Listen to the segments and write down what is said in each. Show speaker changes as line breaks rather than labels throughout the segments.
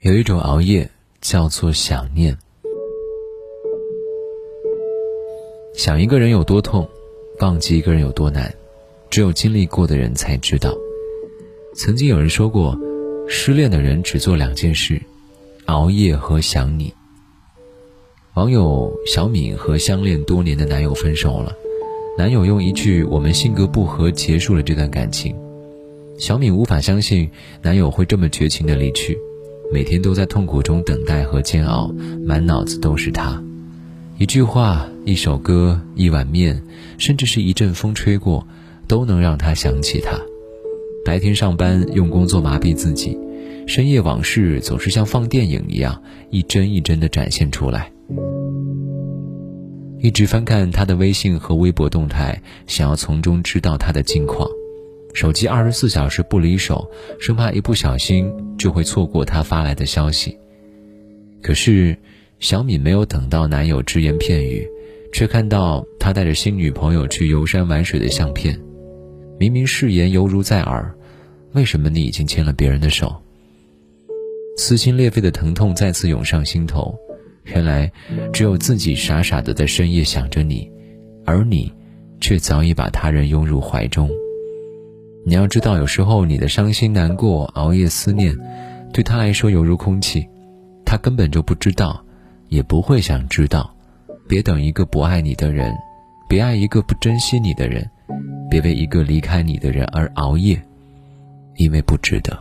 有一种熬夜叫做想念。想一个人有多痛，忘记一个人有多难，只有经历过的人才知道。曾经有人说过，失恋的人只做两件事：熬夜和想你。网友小敏和相恋多年的男友分手了，男友用一句“我们性格不合”结束了这段感情。小敏无法相信男友会这么绝情的离去。每天都在痛苦中等待和煎熬，满脑子都是他。一句话、一首歌、一碗面，甚至是一阵风吹过，都能让他想起他。白天上班用工作麻痹自己，深夜往事总是像放电影一样，一帧一帧地展现出来。一直翻看他的微信和微博动态，想要从中知道他的近况。手机二十四小时不离手，生怕一不小心就会错过他发来的消息。可是，小敏没有等到男友只言片语，却看到他带着新女朋友去游山玩水的相片。明明誓言犹如在耳，为什么你已经牵了别人的手？撕心裂肺的疼痛再次涌上心头。原来，只有自己傻傻的在深夜想着你，而你，却早已把他人拥入怀中。你要知道，有时候你的伤心难过、熬夜思念，对他来说犹如空气，他根本就不知道，也不会想知道。别等一个不爱你的人，别爱一个不珍惜你的人，别为一个离开你的人而熬夜，因为不值得。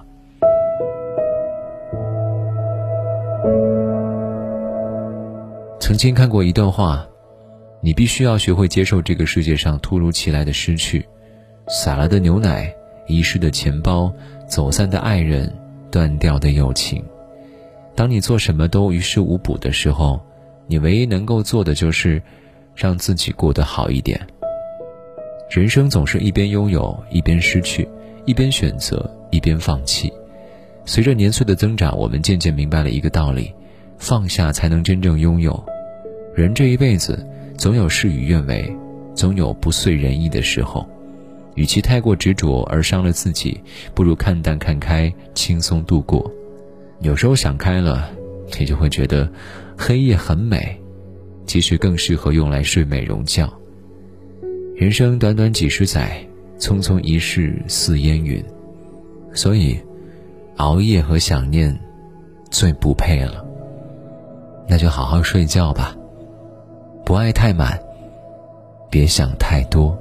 曾经看过一段话，你必须要学会接受这个世界上突如其来的失去。洒了的牛奶，遗失的钱包，走散的爱人，断掉的友情。当你做什么都于事无补的时候，你唯一能够做的就是让自己过得好一点。人生总是一边拥有一边失去，一边选择一边放弃。随着年岁的增长，我们渐渐明白了一个道理：放下才能真正拥有。人这一辈子，总有事与愿违，总有不遂人意的时候。与其太过执着而伤了自己，不如看淡看开，轻松度过。有时候想开了，你就会觉得黑夜很美，其实更适合用来睡美容觉。人生短短几十载，匆匆一世似烟云，所以熬夜和想念最不配了。那就好好睡觉吧，不爱太满，别想太多。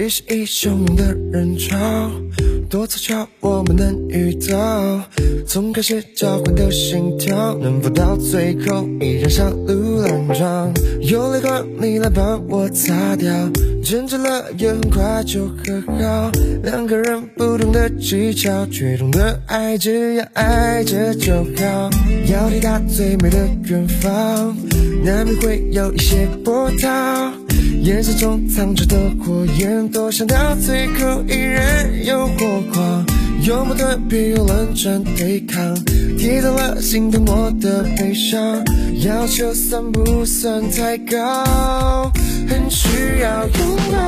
即使一汹涌的人潮，多凑巧我们能遇到。从开始交换的心跳，能否到最后依然小鹿乱撞？有泪光，你来帮我擦掉。争执了也很快就和好。两个人不同的技巧，却懂得爱，只要爱着就好。要抵达最美的远方，难免会有一些波涛。眼神中藏着的火焰，多想到最后依然有火光。有矛盾，别用冷战对抗。提到了心疼我的悲伤，要求算不算太高？很需要拥抱，